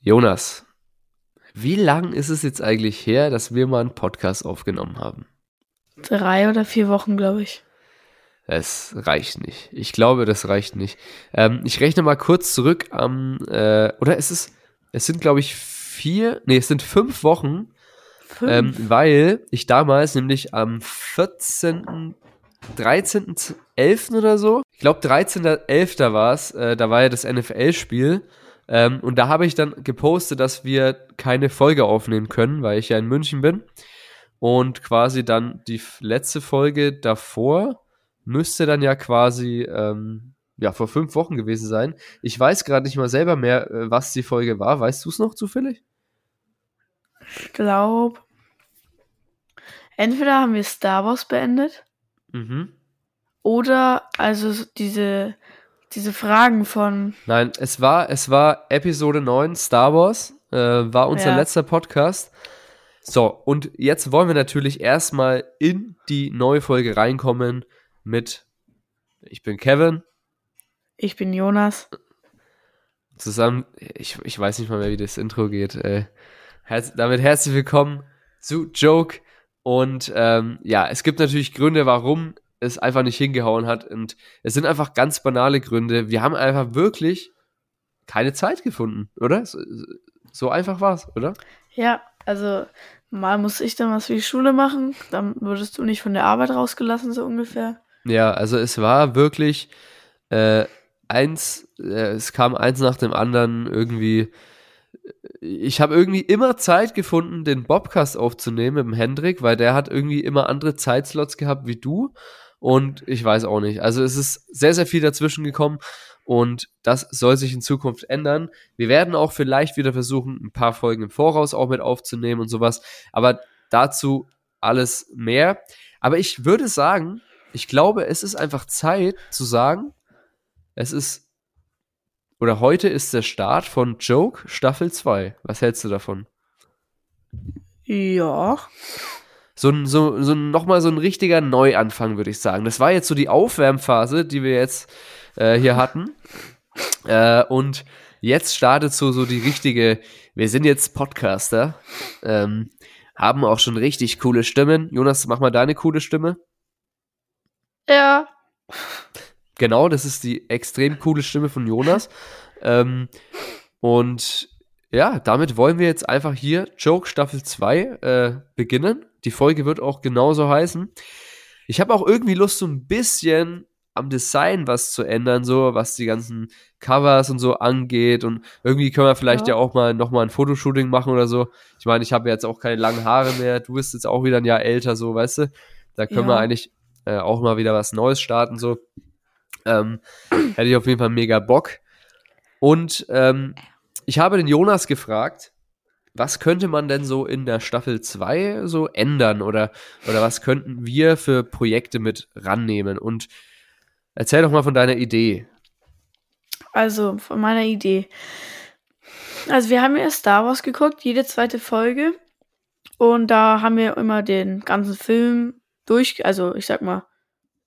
Jonas, wie lang ist es jetzt eigentlich her, dass wir mal einen Podcast aufgenommen haben? Drei oder vier Wochen, glaube ich. Es reicht nicht. Ich glaube, das reicht nicht. Ähm, ich rechne mal kurz zurück am, äh, oder es ist, es sind, glaube ich, vier, nee, es sind fünf Wochen, Fünf. ähm, weil ich damals nämlich am 14., 13.11. oder so, ich glaube 13.11. war es, äh, da war ja das NFL-Spiel ähm, und da habe ich dann gepostet, dass wir keine Folge aufnehmen können, weil ich ja in München bin und quasi dann die letzte Folge davor müsste dann ja quasi ähm, ja vor fünf Wochen gewesen sein. Ich weiß gerade nicht mal selber mehr, äh, was die Folge war. Weißt du es noch zufällig? Ich glaube, entweder haben wir Star Wars beendet Mhm. oder also so diese, diese Fragen von, Nein, es war, es war Episode 9 Star Wars, äh, war unser Ja. letzter Podcast. So, und jetzt wollen wir natürlich erstmal in die neue Folge reinkommen mit Ich bin Kevin, ich bin Jonas. zusammen, ich, ich weiß nicht mal mehr, wie das Intro geht. Äh, herz, damit herzlich willkommen zu Joke. Und ähm, ja, es gibt natürlich Gründe, warum es einfach nicht hingehauen hat. Und es sind einfach ganz banale Gründe. Wir haben einfach wirklich keine Zeit gefunden, oder? So, so einfach war es, oder? Ja, also mal muss ich dann was für die Schule machen, dann würdest du nicht von der Arbeit rausgelassen, so ungefähr. Ja, also es war wirklich äh, eins, äh, es kam eins nach dem anderen irgendwie. Ich habe irgendwie immer Zeit gefunden, den Bobcast aufzunehmen mit dem Hendrik, weil der hat irgendwie immer andere Zeitslots gehabt wie du. Und ich weiß auch nicht. Also es ist sehr, sehr viel dazwischen gekommen und das soll sich in Zukunft ändern. Wir werden auch vielleicht wieder versuchen, ein paar Folgen im Voraus auch mit aufzunehmen und sowas. Aber dazu alles mehr. Aber ich würde sagen, ich glaube, es ist einfach Zeit zu sagen, es ist oder heute ist der Start von Joke Staffel 2. Was hältst du davon? Ja. So ein, so, so nochmal so ein richtiger Neuanfang, würde ich sagen. Das war jetzt so die Aufwärmphase, die wir jetzt äh, hier hatten. Äh, und jetzt startet so, so die richtige, wir sind jetzt Podcaster, ähm, haben auch schon richtig coole Stimmen. Jonas, mach mal deine coole Stimme. Ja. Genau, das ist die extrem coole Stimme von Jonas. ähm, und ja, damit wollen wir jetzt einfach hier Joke Staffel 2 äh, beginnen. Die Folge wird auch genauso heißen. Ich habe auch irgendwie Lust, so ein bisschen am Design was zu ändern, so was die ganzen Covers und so angeht. Und irgendwie können wir vielleicht ja, Ja. auch mal nochmal ein Fotoshooting machen oder so. Ich meine, ich habe jetzt auch keine langen Haare mehr. Du bist jetzt auch wieder ein Jahr älter, so, weißt du? Da können wir Ja. eigentlich äh, auch mal wieder was Neues starten, so. Ähm, hätte ich auf jeden Fall mega Bock. Und ähm, ich habe den Jonas gefragt, was könnte man denn so in der Staffel 2 so ändern oder, oder was könnten wir für Projekte mit rannehmen? Und erzähl doch mal von deiner Idee. Also, von meiner Idee. Also, wir haben ja Star Wars geguckt, jede zweite Folge. Und da haben wir immer den ganzen Film durch, also ich sag mal,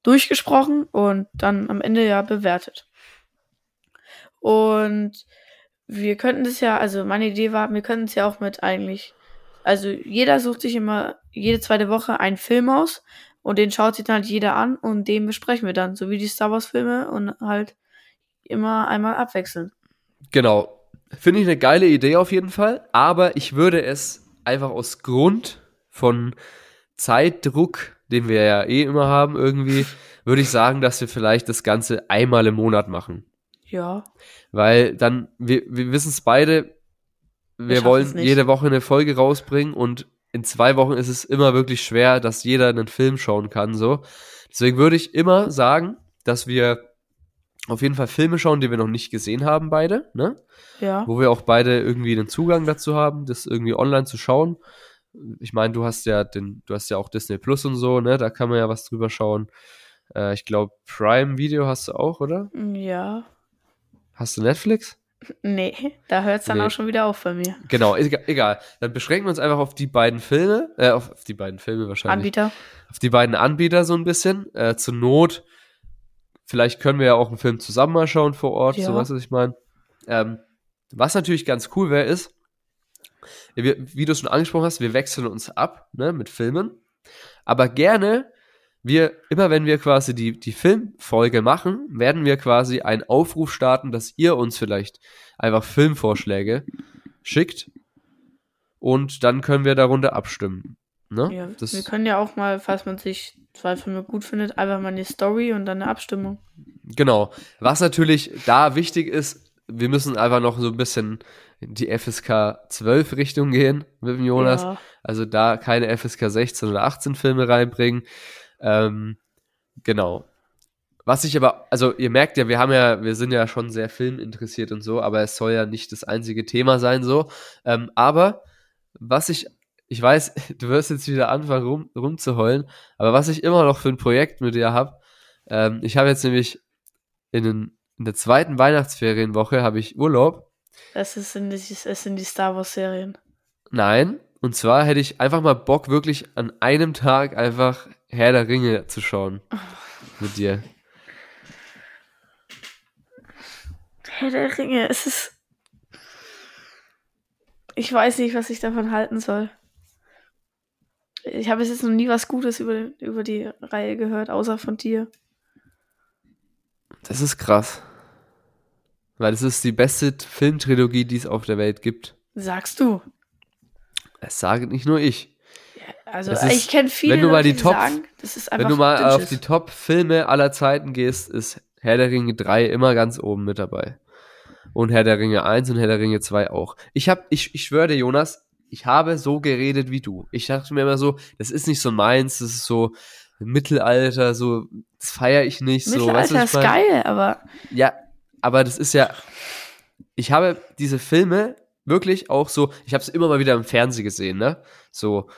durchgesprochen und dann am Ende ja bewertet. Und wir könnten das ja, also meine Idee war, wir könnten es ja auch mit eigentlich, also jeder sucht sich immer jede zweite Woche einen Film aus und den schaut sich dann halt jeder an und den besprechen wir dann, so wie die Star Wars Filme und halt immer einmal abwechseln. Genau. Finde ich eine geile Idee auf jeden Fall, aber ich würde es einfach aus Grund von Zeitdruck, den wir ja eh immer haben, irgendwie, würde ich sagen, dass wir vielleicht das Ganze einmal im Monat machen. Ja. Weil dann, wir, wir wissen es beide, wir wollen jede Woche eine Folge rausbringen und in zwei Wochen ist es immer wirklich schwer, dass jeder einen Film schauen kann, so. Deswegen würde ich immer sagen, dass wir auf jeden Fall Filme schauen, die wir noch nicht gesehen haben, beide, ne? Ja. Wo wir auch beide irgendwie den Zugang dazu haben, das irgendwie online zu schauen. Ich meine, du hast ja den, du hast ja auch Disney Plus und so, ne? Da kann man ja was drüber schauen. Äh, ich glaube, Prime Video hast du auch, oder? Ja. Hast du Netflix? Nee, da hört es dann Nee. auch schon wieder auf bei mir. Genau, egal. Dann beschränken wir uns einfach auf die beiden Filme, äh, auf, auf die beiden Filme wahrscheinlich. Anbieter. Auf die beiden Anbieter so ein bisschen. Äh, zur Not, vielleicht können wir ja auch einen Film zusammen mal schauen vor Ort, Ja. so was ich meine. Ähm, Was natürlich ganz cool wäre, ist, wir, wie du es schon angesprochen hast, wir wechseln uns ab ne, mit Filmen. Aber gerne, wir, immer wenn wir quasi die, die Filmfolge machen, werden wir quasi einen Aufruf starten, dass ihr uns vielleicht einfach Filmvorschläge schickt. Und dann können wir darunter abstimmen. Ne? Ja, das, wir können ja auch mal, falls man sich zwei Filme gut findet, einfach mal eine Story und dann eine Abstimmung. Genau. Was natürlich da wichtig ist, wir müssen einfach noch so ein bisschen in die FSK 12 Richtung gehen mit dem Jonas. Ja. Also da keine FSK 16 oder 18 Filme reinbringen. Ähm, genau. Was ich aber, also ihr merkt ja, wir haben ja, wir sind ja schon sehr filminteressiert und so, aber es soll ja nicht das einzige Thema sein so. Ähm, aber was ich, ich weiß, du wirst jetzt wieder anfangen rum, rumzuheulen, aber was ich immer noch für ein Projekt mit dir habe, ähm, ich habe jetzt nämlich in, den, in der zweiten Weihnachtsferienwoche habe ich Urlaub. Es, ist in die, es sind die Star Wars Serien. Nein, und zwar hätte ich einfach mal Bock, wirklich an einem Tag einfach Herr der Ringe zu schauen. Mit dir. Herr der Ringe, es ist. Ich weiß nicht, was ich davon halten soll. Ich habe jetzt noch nie was Gutes über, über die Reihe gehört, außer von dir. Das ist krass. Weil das ist die beste Filmtrilogie, die es auf der Welt gibt. Sagst du? Das sage nicht nur ich. Also ist- ich kenne viele wenn du mal die Top- sagen, das ist einfach Wenn du mal auf die Top-Filme aller Zeiten gehst, ist Herr der Ringe 3 immer ganz oben mit dabei. Und Herr der Ringe 1 und Herr der Ringe 2 auch. Ich hab, ich, ich schwöre dir, Jonas, ich habe so geredet wie du. Ich dachte mir immer so, das ist nicht so meins, das ist so Mittelalter, so, das feiere ich nicht so. Weißt Mittelalter du, was ist mein? geil, aber Ja, aber das ist ja. Ich habe diese Filme wirklich auch so. Ich habe es immer mal wieder im Fernsehen gesehen, ne? So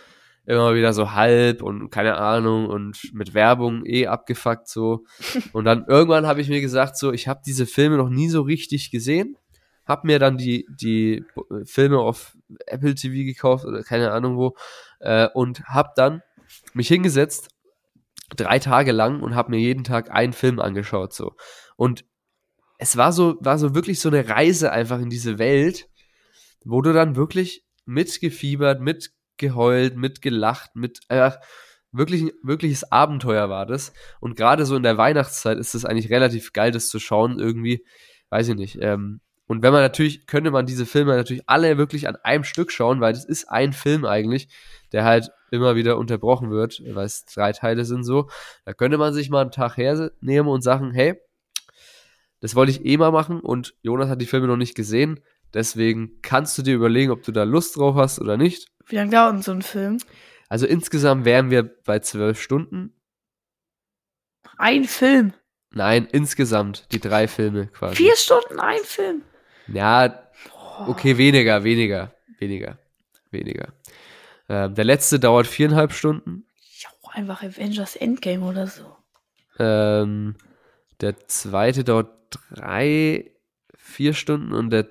immer wieder so halb und keine Ahnung und mit Werbung eh abgefuckt so. Und dann irgendwann habe ich mir gesagt, so, ich habe diese Filme noch nie so richtig gesehen. Hab mir dann die, die Filme auf Apple TV gekauft oder keine Ahnung wo. Äh, und hab dann mich hingesetzt, drei Tage lang und hab mir jeden Tag einen Film angeschaut so. Und es war so, war so wirklich so eine Reise einfach in diese Welt, wo du dann wirklich mitgefiebert, mitgeheult, mitgelacht, mit einfach wirklich wirkliches Abenteuer war das. Und gerade so in der Weihnachtszeit ist es eigentlich relativ geil, das zu schauen, irgendwie, weiß ich nicht. Ähm, und wenn man natürlich, könnte man diese Filme natürlich alle wirklich an einem Stück schauen, weil das ist ein Film eigentlich, der halt immer wieder unterbrochen wird, weil es drei Teile sind so. Da könnte man sich mal einen Tag hernehmen und sagen, hey, das wollte ich eh mal machen und Jonas hat die Filme noch nicht gesehen. Deswegen kannst du dir überlegen, ob du da Lust drauf hast oder nicht. Wie lange dauert denn so ein Film? Also insgesamt wären wir bei zwölf Stunden. Ein Film. Nein, insgesamt die drei Filme quasi. Vier Stunden ein Film. Ja, okay, weniger, weniger, weniger, weniger. Ähm, der letzte dauert viereinhalb Stunden. Ja, einfach Avengers Endgame oder so. Ähm, der zweite dauert drei, vier Stunden und der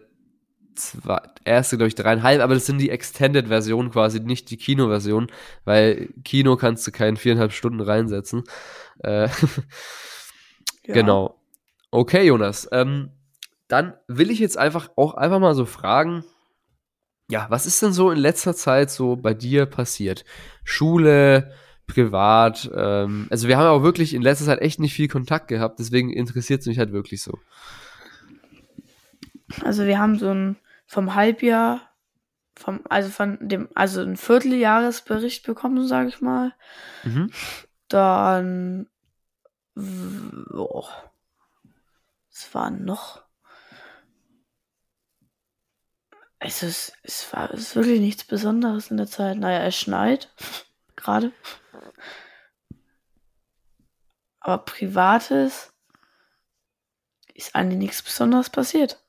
zwei, erste, glaube ich, dreieinhalb, aber das sind die Extended-Versionen quasi, nicht die Kino-Version, weil Kino kannst du keinen viereinhalb Stunden reinsetzen. Äh, Ja. Genau. Okay, Jonas. Ähm, dann will ich jetzt einfach auch einfach mal so fragen, ja, was ist denn so in letzter Zeit so bei dir passiert? Schule, privat, ähm, also wir haben auch wirklich in letzter Zeit echt nicht viel Kontakt gehabt, deswegen interessiert es mich halt wirklich so. Also wir haben so ein vom Halbjahr, vom, also von dem, also ein Vierteljahresbericht bekommen, sage ich mal. Mhm. Dann, oh, was war noch? Es ist, es war, es ist wirklich nichts Besonderes in der Zeit. Naja, es schneit. Gerade. Aber Privates ist eigentlich nichts Besonderes passiert.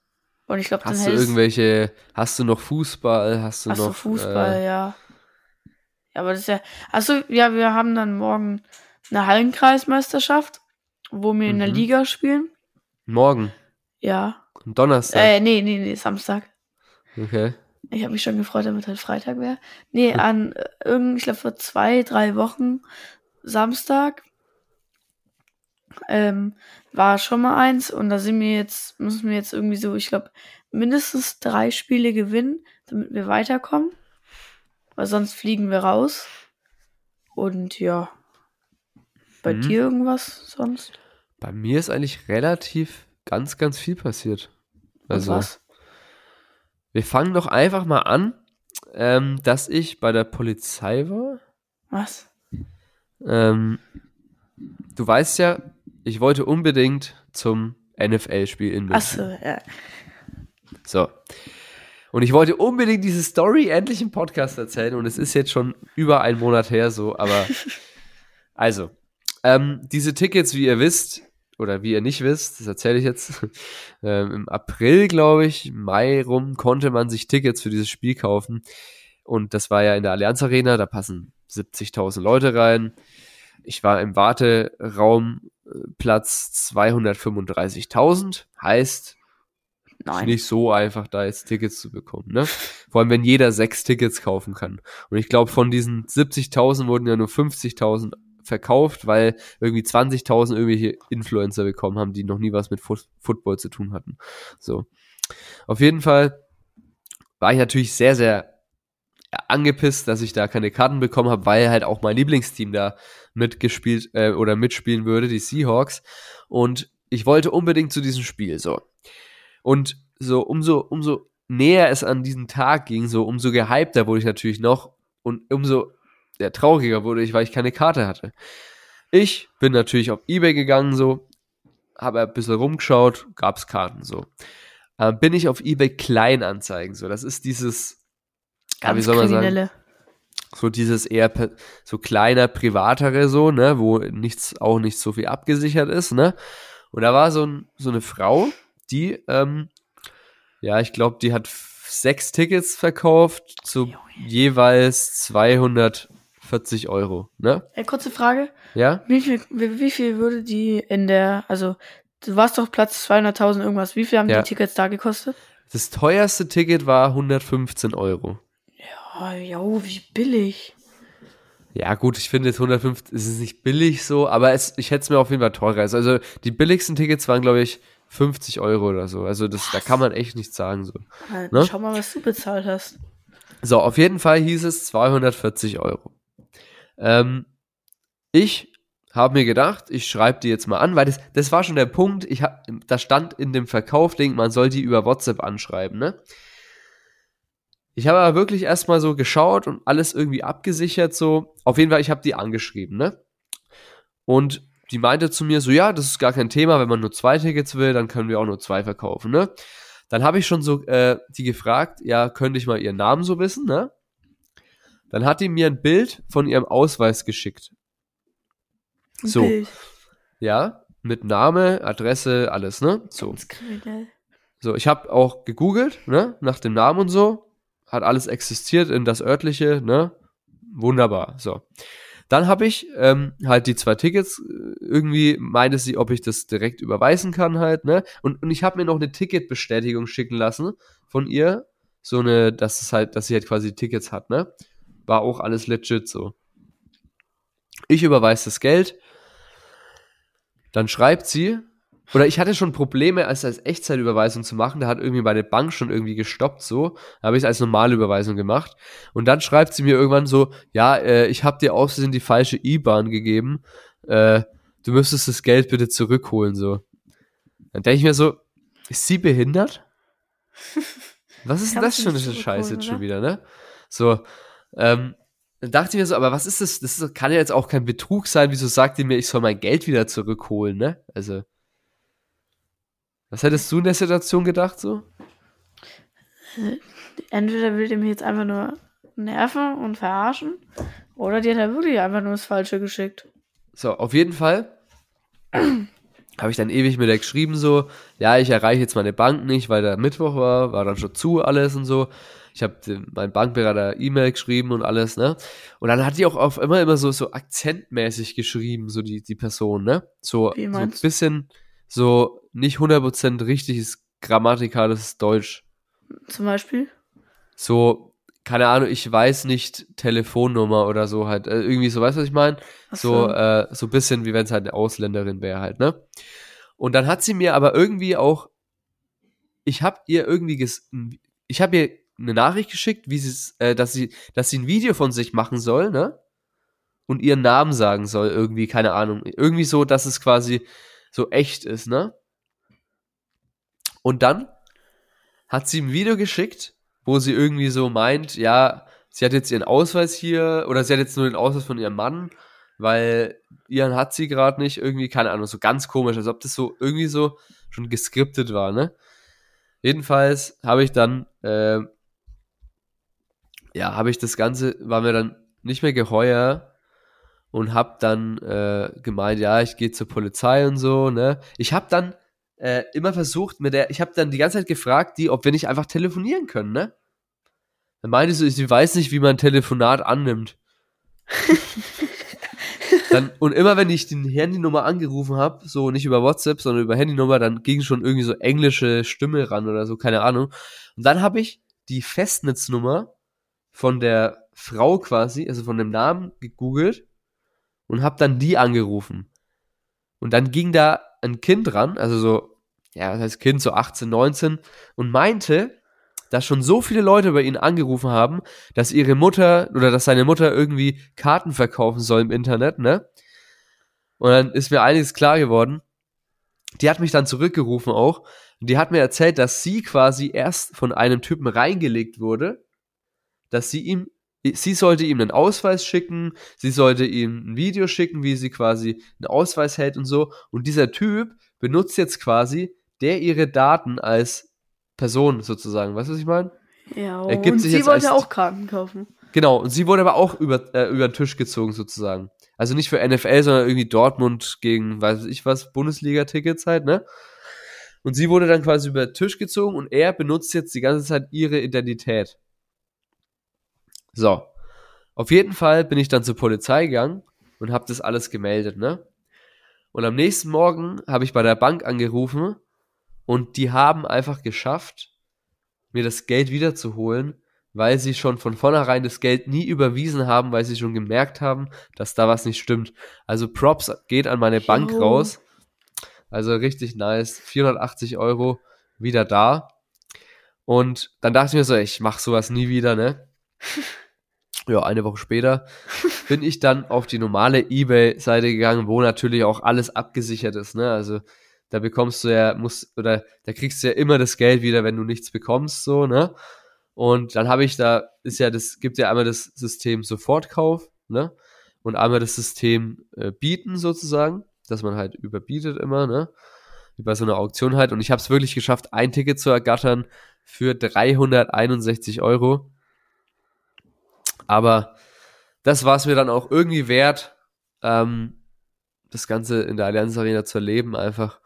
Und ich glaube, dann Hast du irgendwelche, hast du noch Fußball, hast du so, noch Fußball, Äh, ja. Ja, aber das ist ja. Achso, ja, wir haben dann morgen eine Hallenkreismeisterschaft, wo wir in der Mhm. Liga spielen. morgen, Ja. am Donnerstag. Äh, nee, nee, nee, Samstag. Okay. Ich habe mich schon gefreut, damit halt Freitag wäre. Nee, an äh, irgend, ich glaube vor zwei, drei Wochen Samstag ähm, war schon mal eins und da sind wir jetzt, müssen wir jetzt irgendwie so, ich glaube, mindestens drei Spiele gewinnen, damit wir weiterkommen. Weil sonst fliegen wir raus. Und ja. Bei Mhm. dir irgendwas sonst? Bei mir ist eigentlich relativ ganz, ganz viel passiert. Und Also, was? wir fangen doch einfach mal an, ähm, dass ich bei der Polizei war. Was? Ähm, du weißt ja, ich wollte unbedingt zum NFL-Spiel in München. Achso, ja. So. Und ich wollte unbedingt diese Story endlich im Podcast erzählen und es ist jetzt schon über einen Monat her so, aber also, ähm, diese Tickets, wie ihr wisst, oder wie ihr nicht wisst, das erzähle ich jetzt, ähm, im April, glaube ich, Mai rum, konnte man sich Tickets für dieses Spiel kaufen und das war ja in der Allianz Arena, da passen 70.000 Leute rein. Ich war im Warteraum Platz 235.000, heißt, Nein. nicht so einfach, da jetzt Tickets zu bekommen, ne? Vor allem, wenn jeder sechs Tickets kaufen kann. Und ich glaube, von diesen 70.000 wurden ja nur 50.000 verkauft, weil irgendwie 20.000 irgendwelche Influencer bekommen haben, die noch nie was mit Fu Football zu tun hatten. So. Auf jeden Fall war ich natürlich sehr, sehr angepisst, dass ich da keine Karten bekommen habe, weil halt auch mein Lieblingsteam da mitgespielt äh, oder mitspielen würde, die Seahawks. Und ich wollte unbedingt zu diesem Spiel. So. Und so umso, umso näher es an diesen Tag ging, so umso gehypter wurde ich natürlich noch und umso ja, trauriger wurde ich, weil ich keine Karte hatte. Ich bin natürlich auf Ebay gegangen, so, habe ein bisschen rumgeschaut, gab's Karten, so. Äh, bin ich auf Ebay Kleinanzeigen, so. Das ist dieses, ja, wie Ganz soll man sagen, Kriminelle. So dieses eher so kleiner, privatere so, ne, wo nichts, auch nicht so viel abgesichert ist, ne. Und da war so, ein, so eine Frau, die, ähm, ja, ich glaube, die hat sechs Tickets verkauft zu jeweils 240 Euro, ne? Ey, kurze Frage. Ja? Wie viel, wie, wie viel würde die in der, also, du warst doch Platz 200.000 irgendwas. Wie viel haben Ja. die Tickets da gekostet? Das teuerste Ticket war 115 Euro. Oh, jo, wie billig. Ja, gut, ich finde jetzt 150, es ist nicht billig so, aber es, ich hätte es mir auf jeden Fall teurer. Also die billigsten Tickets waren, glaube ich, 50 Euro oder so. Also das, da kann man echt nichts sagen so. Halt, Ne? Schau mal, was du bezahlt hast. So, auf jeden Fall hieß es 240 Euro. Ähm, ich habe mir gedacht, ich schreibe die jetzt mal an, weil das, das war schon der Punkt, ich hab, da stand in dem Verkaufding, man soll die über WhatsApp anschreiben, ne? Ich habe aber wirklich erstmal so geschaut und alles irgendwie abgesichert, so. Auf jeden Fall, ich habe die angeschrieben, ne? Und die meinte zu mir so, ja, das ist gar kein Thema, wenn man nur zwei Tickets will, dann können wir auch nur zwei verkaufen, ne? Dann habe ich schon so äh, die gefragt, ja, könnte ich mal ihren Namen so wissen, ne? Dann hat die mir ein Bild von ihrem Ausweis geschickt. So. Bild. Ja, mit Name, Adresse, alles, ne? So. Kriminell. So, ich habe auch gegoogelt, ne, nach dem Namen und so. Hat alles existiert in das örtliche, ne? Wunderbar. So. Dann habe ich ähm, halt die zwei Tickets, äh, irgendwie meinte sie, ob ich das direkt überweisen kann halt, ne? Und, und ich habe mir noch eine Ticketbestätigung schicken lassen von ihr. So eine, dass es halt, dass sie halt quasi Tickets hat, ne? War auch alles legit so. Ich überweise das Geld. Dann schreibt sie, oder ich hatte schon Probleme, es als Echtzeitüberweisung zu machen. Da hat irgendwie meine Bank schon irgendwie gestoppt, so. Da habe ich es als normale Überweisung gemacht. Und dann schreibt sie mir irgendwann so, ja, äh, ich habe dir aus Versehen die falsche IBAN gegeben. Äh, du müsstest das Geld bitte zurückholen, so. Dann denke ich mir so, ist sie behindert? Was ist denn das für eine Scheiße jetzt schon wieder, ne? So, ähm, dann dachte ich mir so, aber was ist das? Das kann ja jetzt auch kein Betrug sein. Wieso sagt ihr mir, ich soll mein Geld wieder zurückholen, ne? Also, was hättest du in der Situation gedacht, so? Entweder will die mich jetzt einfach nur nerven und verarschen, oder die hat halt wirklich einfach nur das Falsche geschickt. So, auf jeden Fall habe ich dann ewig mit der geschrieben, so, ja, ich erreiche jetzt meine Bank nicht, weil der Mittwoch war, war dann schon zu alles und so. Ich habe meinen Bankberater E-Mail geschrieben und alles, ne? Und dann hat die auch auf immer immer so, so akzentmäßig geschrieben, so die, die Person, ne? So, so ein bisschen, so nicht 100% richtiges grammatikales Deutsch. Zum Beispiel. So, keine Ahnung, ich weiß nicht Telefonnummer oder so halt. Äh, irgendwie so, weißt du, was ich meine? So, äh, so ein bisschen wie wenn es halt eine Ausländerin wäre halt, ne? Und dann hat sie mir aber irgendwie auch ich habe ihr irgendwie, ges ich habe ihr eine Nachricht geschickt, wie sie, äh, dass sie, dass sie ein Video von sich machen soll, ne? Und ihren Namen sagen soll, irgendwie, keine Ahnung. Irgendwie so, dass es quasi so echt ist, ne? Und dann hat sie ein Video geschickt, wo sie irgendwie so meint, ja, sie hat jetzt ihren Ausweis hier, oder sie hat jetzt nur den Ausweis von ihrem Mann, weil ihren hat sie gerade nicht, irgendwie, keine Ahnung, so ganz komisch, als ob das so irgendwie so schon geskriptet war, ne? Jedenfalls habe ich dann, äh, ja, habe ich das Ganze, war mir dann nicht mehr geheuer und habe dann äh, gemeint, ja, ich gehe zur Polizei und so, ne? Ich habe dann äh, immer versucht mit der, ich habe dann die ganze Zeit gefragt, die, ob wir nicht einfach telefonieren können, ne? Dann meinte sie, sie weiß nicht, wie man ein Telefonat annimmt. dann, und immer wenn ich die Handynummer angerufen habe, so nicht über WhatsApp, sondern über Handynummer, dann ging schon irgendwie so englische Stimme ran oder so, keine Ahnung. Und dann habe ich die Festnetznummer von der Frau quasi, also von dem Namen gegoogelt und habe dann die angerufen. Und dann ging da ein Kind ran, also so, ja, das heißt Kind, so 18, 19, und meinte, dass schon so viele Leute bei ihnen angerufen haben, dass ihre Mutter oder dass seine Mutter irgendwie Karten verkaufen soll im Internet, ne? Und dann ist mir einiges klar geworden. Die hat mich dann zurückgerufen auch. Und die hat mir erzählt, dass sie quasi erst von einem Typen reingelegt wurde, dass sie ihm, sie sollte ihm einen Ausweis schicken, sie sollte ihm ein Video schicken, wie sie quasi einen Ausweis hält und so. Und dieser Typ benutzt jetzt quasi der ihre Daten als Person sozusagen. Weißt du, was ich meine? Ja, Er gibt und sich sie wollte auch Karten kaufen. Genau, und sie wurde aber auch über, äh, über den Tisch gezogen sozusagen. Also nicht für NFL, sondern irgendwie Dortmund gegen, weiß ich was, Bundesliga-Tickets halt, ne? Und sie wurde dann quasi über den Tisch gezogen und er benutzt jetzt die ganze Zeit ihre Identität. So. Auf jeden Fall bin ich dann zur Polizei gegangen und habe das alles gemeldet, ne? Und am nächsten Morgen habe ich bei der Bank angerufen und die haben einfach geschafft, mir das Geld wiederzuholen, weil sie schon von vornherein das Geld nie überwiesen haben, weil sie schon gemerkt haben, dass da was nicht stimmt. Also Props geht an meine Bank raus. Also richtig nice. 480 Euro wieder da. Und dann dachte ich mir so, ich mach sowas nie wieder, ne? Ja, eine Woche später bin ich dann auf die normale Ebay-Seite gegangen, wo natürlich auch alles abgesichert ist, ne? Also da bekommst du ja, musst, oder da kriegst du ja immer das Geld wieder, wenn du nichts bekommst, so, ne? Und dann habe ich da, ist ja das, gibt ja einmal das System Sofortkauf, ne? Und einmal das System äh, Bieten sozusagen, dass man halt überbietet immer, ne? Wie bei so einer Auktion halt. Und ich habe es wirklich geschafft, ein Ticket zu ergattern für 361 Euro. Aber das war es mir dann auch irgendwie wert, ähm, das Ganze in der Allianz Arena zu erleben, einfach.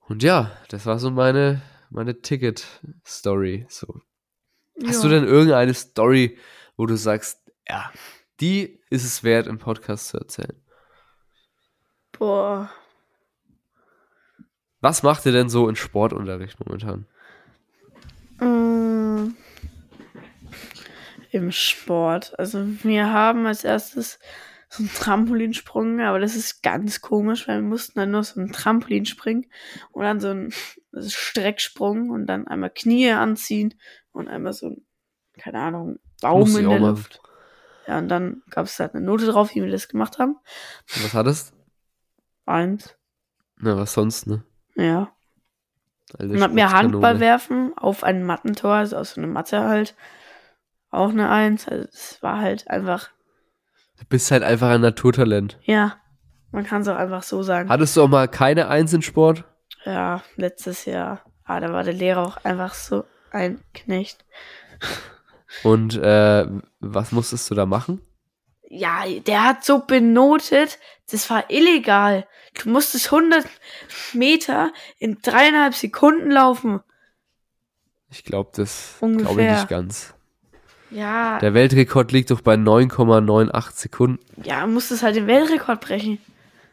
Und ja, das war so meine, meine Ticket-Story. So. Hast Ja. du denn irgendeine Story, wo du sagst, ja, die ist es wert, im Podcast zu erzählen? Boah. Was macht ihr denn so in Sportunterricht momentan? Mm. Im Sport. Also wir haben als erstes so einen Trampolinsprung, aber das ist ganz komisch, weil wir mussten dann nur so einen Trampolin springen und dann so einen Strecksprung und dann einmal Knie anziehen und einmal so ein, keine Ahnung, Baum in der. Luft. Ja, und dann gab es halt eine Note drauf, wie wir das gemacht haben. Und was hattest? Eins. Na, was sonst, ne? Ja. Alte Und hat mir. Handball werfen auf ein Mattentor, also aus so einer Matte halt. Auch eine Eins. Also es war halt einfach, Du bist halt einfach ein Naturtalent. ja, man kann es auch einfach so sagen. Hattest du auch mal keine Eins in Sport? Ja, letztes Jahr. Ah, da war der Lehrer auch einfach so ein Knecht. Und äh, was musstest du da machen? Ja, der hat so benotet, das war illegal. Du musstest 100 Meter in dreieinhalb Sekunden laufen. Ich glaube, das glaube ich nicht ganz. Ja, Der Weltrekord liegt doch bei 9,98 Sekunden. ja, musstest halt den Weltrekord brechen.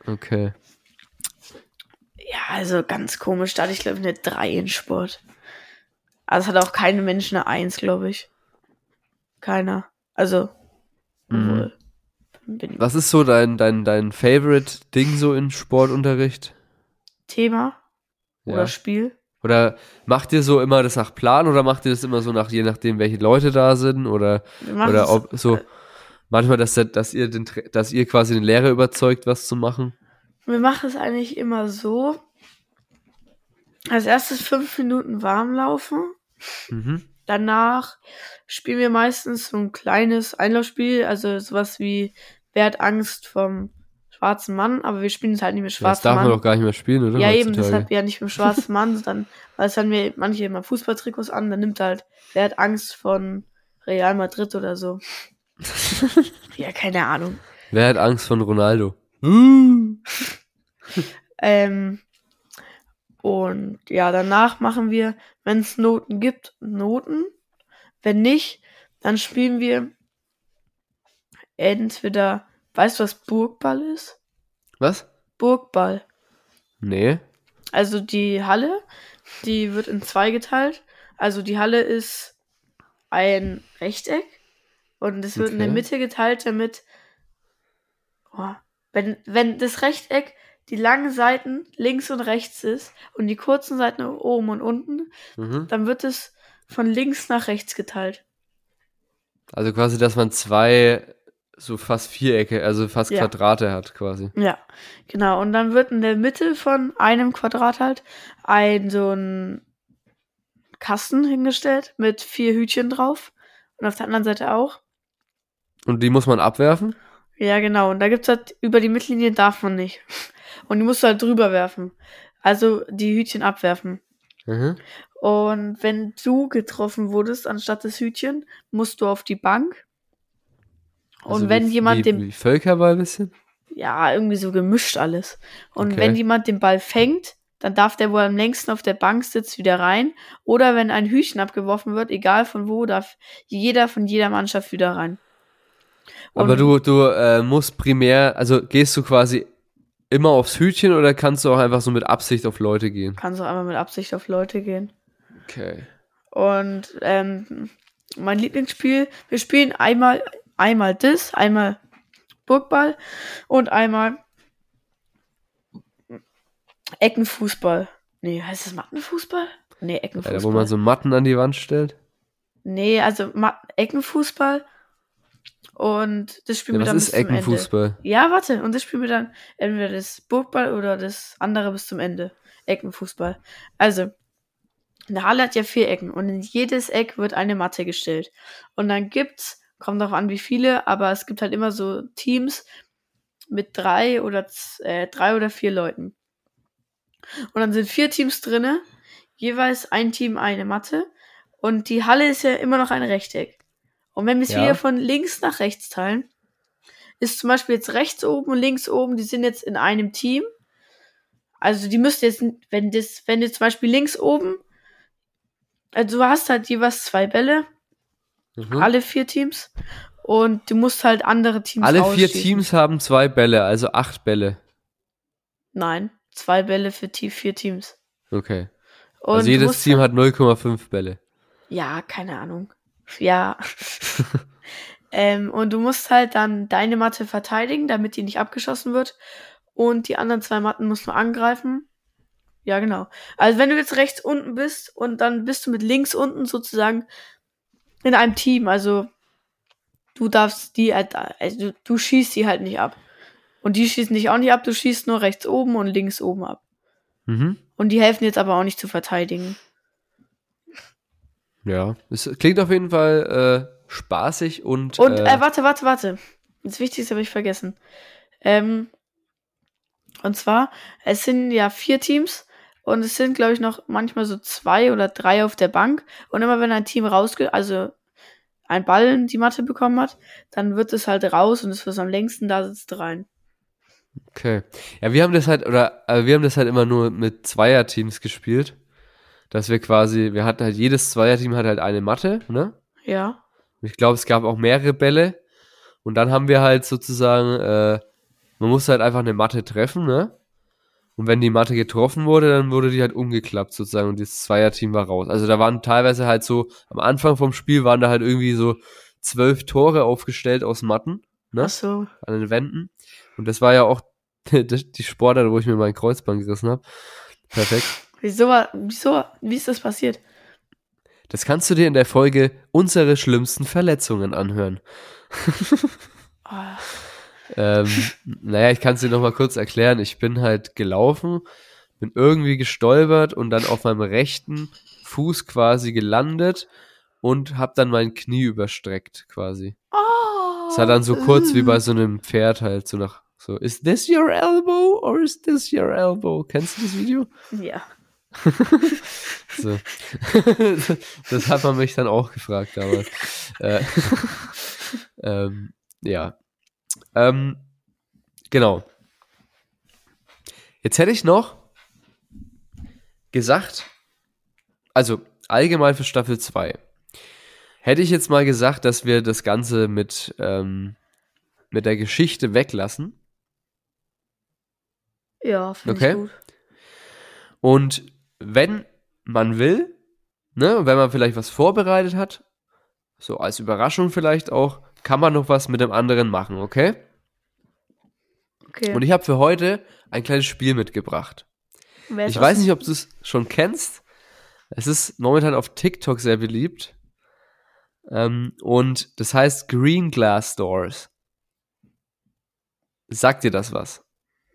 Okay. Ja, also ganz komisch. Da hatte ich, glaube ich, eine 3 in Sport. Also es hat auch keine Menschen eine 1, glaube ich. Keiner. Also, Mhm. Was ist so dein, dein, dein Favorite-Ding so in Sportunterricht? Thema Ja. oder Spiel. Oder macht ihr so immer das nach Plan oder macht ihr das immer so nach, je nachdem, welche Leute da sind? Oder, oder ob so manchmal, dass, dass ihr den, dass ihr quasi den Lehrer überzeugt, was zu machen? Wir machen es eigentlich immer so. Als erstes fünf Minuten warm laufen. Mhm. Danach spielen wir meistens so ein kleines Einlaufspiel, also sowas wie Wer hat Angst vom schwarzen Mann, aber wir spielen es halt nicht mit Das schwarzem darf Mann. man doch gar nicht mehr spielen, oder? ja, eben, deshalb ja nicht mit schwarzen Mann, sondern weil es haben wir manche immer Fußballtrikots an, dann nimmt halt, wer hat Angst von Real Madrid oder so. ja, keine Ahnung. Wer hat Angst von Ronaldo? Ähm, und ja, danach machen wir, wenn es Noten gibt, Noten. Wenn nicht, dann spielen wir entweder, weißt du, was Burgball ist? Was? Burgball. Nee. Also die Halle, die wird in zwei geteilt. Also die Halle ist ein Rechteck und es wird in der Okay. Mitte geteilt, damit oh, wenn, wenn das Rechteck die langen Seiten links und rechts ist und die kurzen Seiten oben und unten, Mhm. dann wird es von links nach rechts geteilt. Also quasi, dass man zwei so fast Vierecke, also fast Ja. Quadrate hat quasi. Ja, genau. Und dann wird in der Mitte von einem Quadrat halt ein so ein Kasten hingestellt mit vier Hütchen drauf. Und auf der anderen Seite auch. Und die muss man abwerfen? Ja, genau. Und da gibt's halt, über die Mittellinie darf man nicht. Und die musst du halt drüber werfen. Also die Hütchen abwerfen. Mhm. Und wenn du getroffen wurdest anstatt des Hütchen, musst du auf die Bank. Und Also wenn wie, jemand wie, den Wie Völkerball ein bisschen? ja, irgendwie so gemischt alles. Und Okay. wenn jemand den Ball fängt, dann darf der, wo er am längsten auf der Bank sitzt, wieder rein. Oder wenn ein Hütchen abgeworfen wird, egal von wo, darf jeder von jeder Mannschaft wieder rein. Aber Und- du, du äh, musst primär, also gehst du quasi immer aufs Hütchen oder kannst du auch einfach so mit Absicht auf Leute gehen? Kannst auch einmal mit Absicht auf Leute gehen. Okay. Und ähm, mein Lieblingsspiel, wir spielen einmal, einmal das, einmal Burgball und einmal Eckenfußball. Nee, heißt das Mattenfußball? Nee, Ja, Eckenfußball. da, wo man so Matten an die Wand stellt. Nee, also Ma Eckenfußball. Und das Ja, spielen wir was dann ist bis zum Ende. Eckenfußball? Ja, warte. Und das spielen wir dann entweder das Burgball oder das andere bis zum Ende. Eckenfußball. Also, eine Halle hat ja vier Ecken und in jedes Eck wird eine Matte gestellt. Und dann gibt's, kommt darauf an, wie viele, aber es gibt halt immer so Teams mit drei oder äh, drei oder vier Leuten. Und dann sind vier Teams drinne, jeweils ein Team eine Matte. Und die Halle ist ja immer noch ein Rechteck. Und wenn wir es Ja. wieder von links nach rechts teilen, ist zum Beispiel jetzt rechts oben und links oben, die sind jetzt in einem Team. Also die müsste jetzt, wenn das, wenn jetzt zum Beispiel links oben, also du hast halt jeweils zwei Bälle, Mhm. alle vier Teams, und du musst halt andere Teams Alle vier. Teams haben zwei Bälle, also acht Bälle. Nein, zwei Bälle für die vier Teams. Okay. Und also jedes Team hat 0,5 Bälle. Ja, keine Ahnung. Ja. ähm, und du musst halt dann deine Matte verteidigen, damit die nicht abgeschossen wird. Und die anderen zwei Matten musst du angreifen. Ja, genau. Also wenn du jetzt rechts unten bist und dann bist du mit links unten sozusagen in einem Team. Also du darfst die, halt- also du, schießt die halt nicht ab. Und die schießen dich auch nicht ab, du schießt nur rechts oben und links oben ab. Mhm. Und die helfen jetzt aber auch nicht zu verteidigen. Ja. Es klingt auf jeden Fall äh, spaßig und. Und, äh, äh, warte, warte, warte. Das Wichtigste habe ich vergessen. Ähm, und zwar, es sind ja vier Teams und es sind, glaube ich, noch manchmal so zwei oder drei auf der Bank. Und immer wenn ein Team rausgeht, also ein Ball in die Matte bekommen hat, dann wird es halt raus und es was am längsten da sitzt rein. Okay. Ja, wir haben das halt, oder äh, wir haben das halt immer nur mit Zweierteams gespielt. Dass wir quasi, wir hatten halt, jedes Zweierteam hat halt eine Matte, ne? Ja. Ich glaube, es gab auch mehrere Bälle. Und dann haben wir halt sozusagen, äh, man musste halt einfach eine Matte treffen, ne? Und wenn die Matte getroffen wurde, dann wurde die halt umgeklappt sozusagen und das Zweierteam war raus. Also da waren teilweise halt so, am Anfang vom Spiel waren da halt irgendwie so zwölf Tore aufgestellt aus Matten, ne? Ach so. an den Wänden. Und das war ja auch die Sportart, wo ich mir mein Kreuzband gerissen habe. Perfekt. Wieso, war- wieso, wie ist das passiert? Das kannst du dir in der Folge unsere schlimmsten Verletzungen anhören. Oh, Ähm, naja, ich kann es dir nochmal kurz erklären. Ich bin halt gelaufen, bin irgendwie gestolpert und dann auf meinem rechten Fuß quasi gelandet und habe dann mein Knie überstreckt quasi. oh, Es hat dann so kurz wie bei so einem Pferd halt so nach so, is this your elbow or is this your elbow? Kennst du das Video? Ja. So. das hat man mich dann auch gefragt damals. Äh, ähm, ja. Ähm, genau. Jetzt hätte ich noch gesagt, also allgemein für Staffel 2, hätte ich jetzt mal gesagt, dass wir das Ganze mit, ähm, mit der Geschichte weglassen. Ja, finde Okay. ich gut. Und wenn man will, ne, wenn man vielleicht was vorbereitet hat, so als Überraschung vielleicht auch, kann man noch was mit dem anderen machen, okay? Okay. Und ich habe für heute ein kleines Spiel mitgebracht. Wer Ich weiß nicht, ob du es schon kennst. Es ist momentan auf TikTok sehr beliebt. Ähm, und das heißt Green Glass Doors. Sagt dir das was?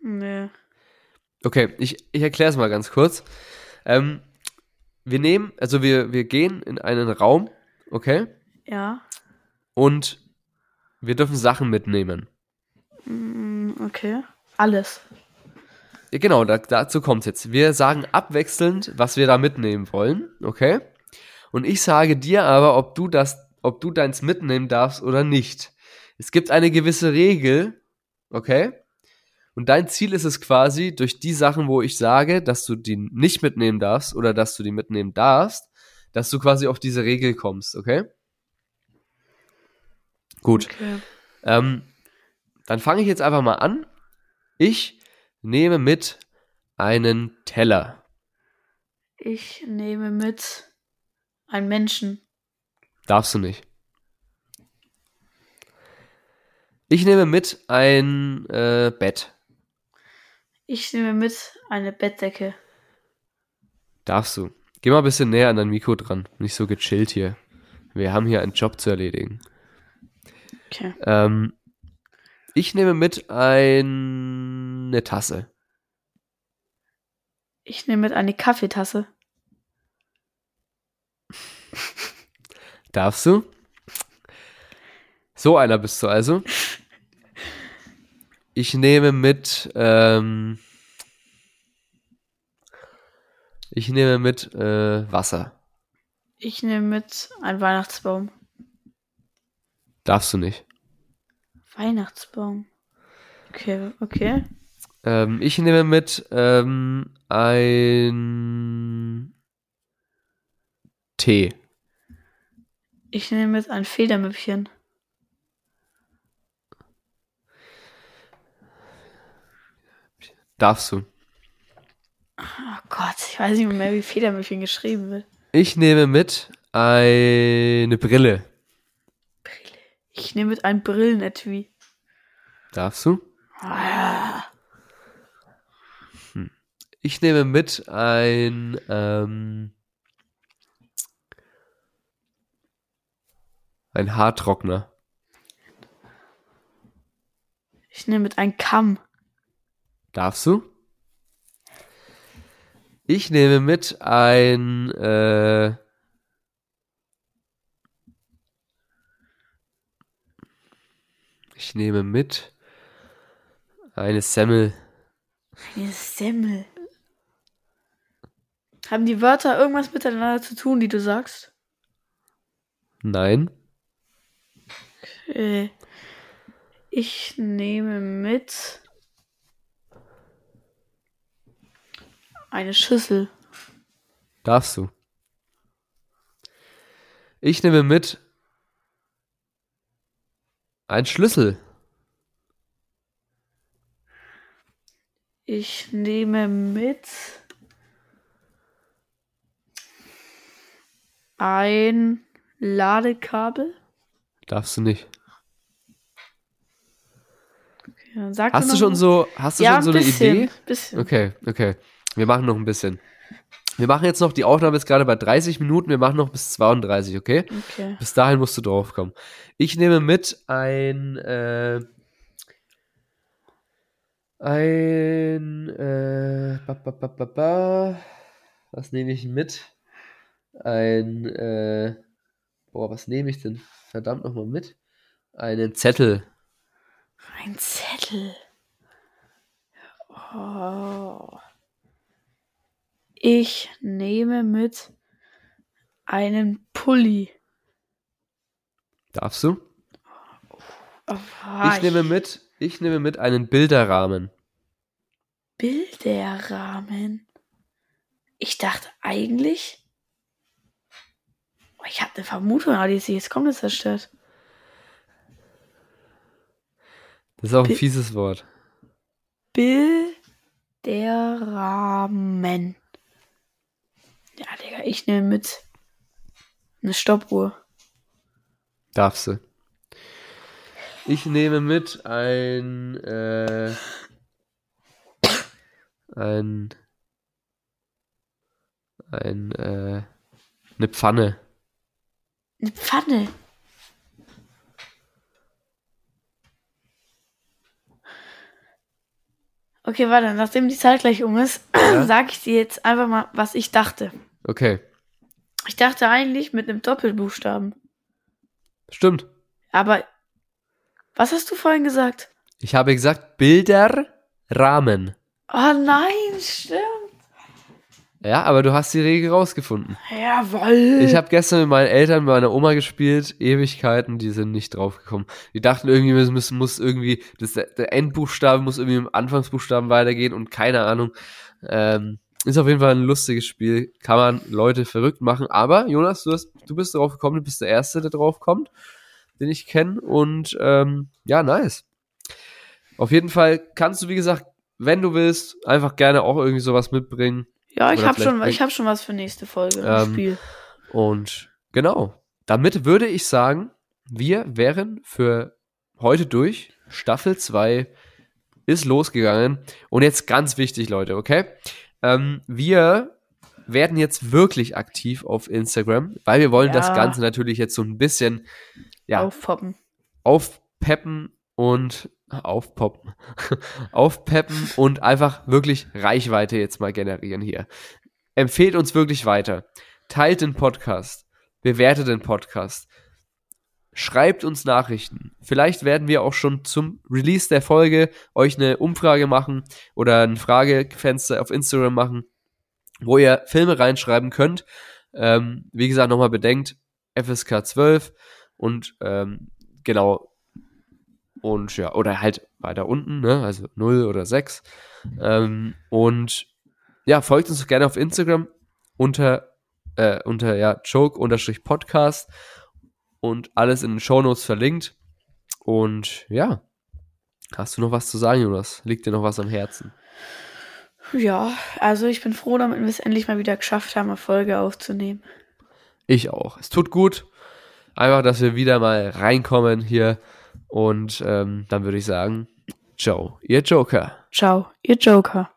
Nee. Okay, ich, ich erkläre es mal ganz kurz. Ähm, wir nehmen, also wir, wir gehen in einen Raum, okay? Ja. Und wir dürfen Sachen mitnehmen. Mm, Okay. Alles. Ja, genau, da, dazu kommt jetzt. Wir sagen abwechselnd, was wir da mitnehmen wollen, okay? Und ich sage dir aber, ob du das, ob du deins mitnehmen darfst oder nicht. Es gibt eine gewisse Regel, okay? Und dein Ziel ist es quasi, durch die Sachen, wo ich sage, dass du die nicht mitnehmen darfst oder dass du die mitnehmen darfst, dass du quasi auf diese Regel kommst, okay? Gut. Okay. Ähm, dann fange ich jetzt einfach mal an. Ich nehme mit einen Teller. Ich nehme mit einen Menschen. Darfst du nicht. Ich nehme mit ein äh, Bett. Ich nehme mit eine Bettdecke. Darfst du. Geh mal ein bisschen näher an dein Mikro dran. Nicht so gechillt hier. Wir haben hier einen Job zu erledigen. Okay. Ähm, ich nehme mit ein, eine Tasse. Ich nehme mit eine Kaffeetasse. Darfst du? So einer bist du also. Ich nehme mit, ähm, ich nehme mit äh, Wasser. Ich nehme mit einen Weihnachtsbaum. Darfst du nicht. Weihnachtsbaum. Okay, okay. Ähm, ich nehme mit ähm, ein Tee. Ich nehme mit ein Federmüppchen. Darfst du. Oh Gott, ich weiß nicht mehr, wie Federmüppchen geschrieben wird. Ich nehme mit eine Brille. Ich nehme mit ein Brillenetui. Darfst du? Ah, Ich nehme mit ein ähm, ein Haartrockner. Ich nehme mit ein Kamm. Darfst du? Ich nehme mit ein äh, ich nehme mit eine Semmel. Eine Semmel. Haben die Wörter irgendwas miteinander zu tun, die du sagst? Nein. Äh, ich nehme mit eine Schüssel. Darfst du. Ich nehme mit ein Schlüssel. Ich nehme mit ein Ladekabel. Darfst du nicht. Sag Hast du schon so, hast du ja, schon so ein eine bisschen, Idee? Bisschen. Okay, okay. Wir machen noch ein bisschen. Wir machen jetzt noch, die Aufnahme ist gerade bei 30 Minuten, wir machen noch bis 32, okay? Okay. Bis dahin musst du draufkommen. Ich nehme mit ein, äh, ein, äh, ba, ba, ba, ba, ba. was nehme ich mit? Ein, äh, boah, was nehme ich denn verdammt nochmal mit? Einen Zettel. Ein Zettel. Oh. Ich nehme mit einen Pulli. Darfst du? Oh, Ich nehme mit, ich nehme mit einen Bilderrahmen. Bilderrahmen. Ich dachte eigentlich. Oh, ich habe eine Vermutung, aber die ist jetzt komplett zerstört. Das ist auch ein fieses Wort. Bilderrahmen. Ja, Digga, ich nehme mit eine Stoppuhr. Darfst du. Ich nehme mit ein, äh, ein, ein, äh, eine Pfanne. Eine Pfanne. Okay, warte, nachdem die Zeit gleich um ist, Ja. sag ich dir jetzt einfach mal, was ich dachte. Okay, Ich dachte eigentlich mit einem Doppelbuchstaben. stimmt. Aber was hast du vorhin gesagt? Ich habe gesagt Bilderrahmen. Oh nein, stimmt. Ja, aber du hast die Regel rausgefunden. Jawoll. Ich habe gestern mit meinen Eltern bei meiner Oma gespielt, Ewigkeiten, die sind nicht draufgekommen. Die dachten irgendwie, es muss, muss irgendwie, das, der Endbuchstabe muss irgendwie im Anfangsbuchstaben weitergehen und keine Ahnung. Ähm, ist auf jeden Fall ein lustiges Spiel, kann man Leute verrückt machen. Aber Jonas, du, hast, du bist drauf gekommen, du bist der Erste, der drauf kommt, den ich kenne. Und ähm, ja, nice. Auf jeden Fall kannst du, wie gesagt, wenn du willst, einfach gerne auch irgendwie sowas mitbringen. ja, ich habe schon, ich hab schon was für nächste Folge im Ähm, Spiel. Und genau, damit würde ich sagen, wir wären für heute durch. Staffel 2 ist losgegangen. Und jetzt ganz wichtig, Leute, okay? Ähm, wir werden jetzt wirklich aktiv auf Instagram, weil wir wollen Ja. das Ganze natürlich jetzt so ein bisschen ja, Aufpoppen. aufpeppen und aufpoppen, aufpeppen und einfach wirklich Reichweite jetzt mal generieren hier. Empfehlt uns wirklich weiter. Teilt den Podcast. Bewertet den Podcast. Schreibt uns Nachrichten. Vielleicht werden wir auch schon zum Release der Folge euch eine Umfrage machen oder ein Fragefenster auf Instagram machen, wo ihr Filme reinschreiben könnt. Ähm, wie gesagt, nochmal bedenkt, FSK 12 und ähm, genau und ja, oder halt weiter unten, ne? Also 0 oder 6. Ähm, und ja, folgt uns gerne auf Instagram unter, äh, unter ja, Joke-Podcast und alles in den Shownotes verlinkt. Und ja, hast du noch was zu sagen, Jonas? Liegt dir noch was am Herzen? Ja, also ich bin froh, damit wir es endlich mal wieder geschafft haben, eine Folge aufzunehmen. Ich auch. Es tut gut. Einfach, dass wir wieder mal reinkommen hier. Und ähm, dann würde ich sagen, ciao, ihr Joker. Ciao, ihr Joker.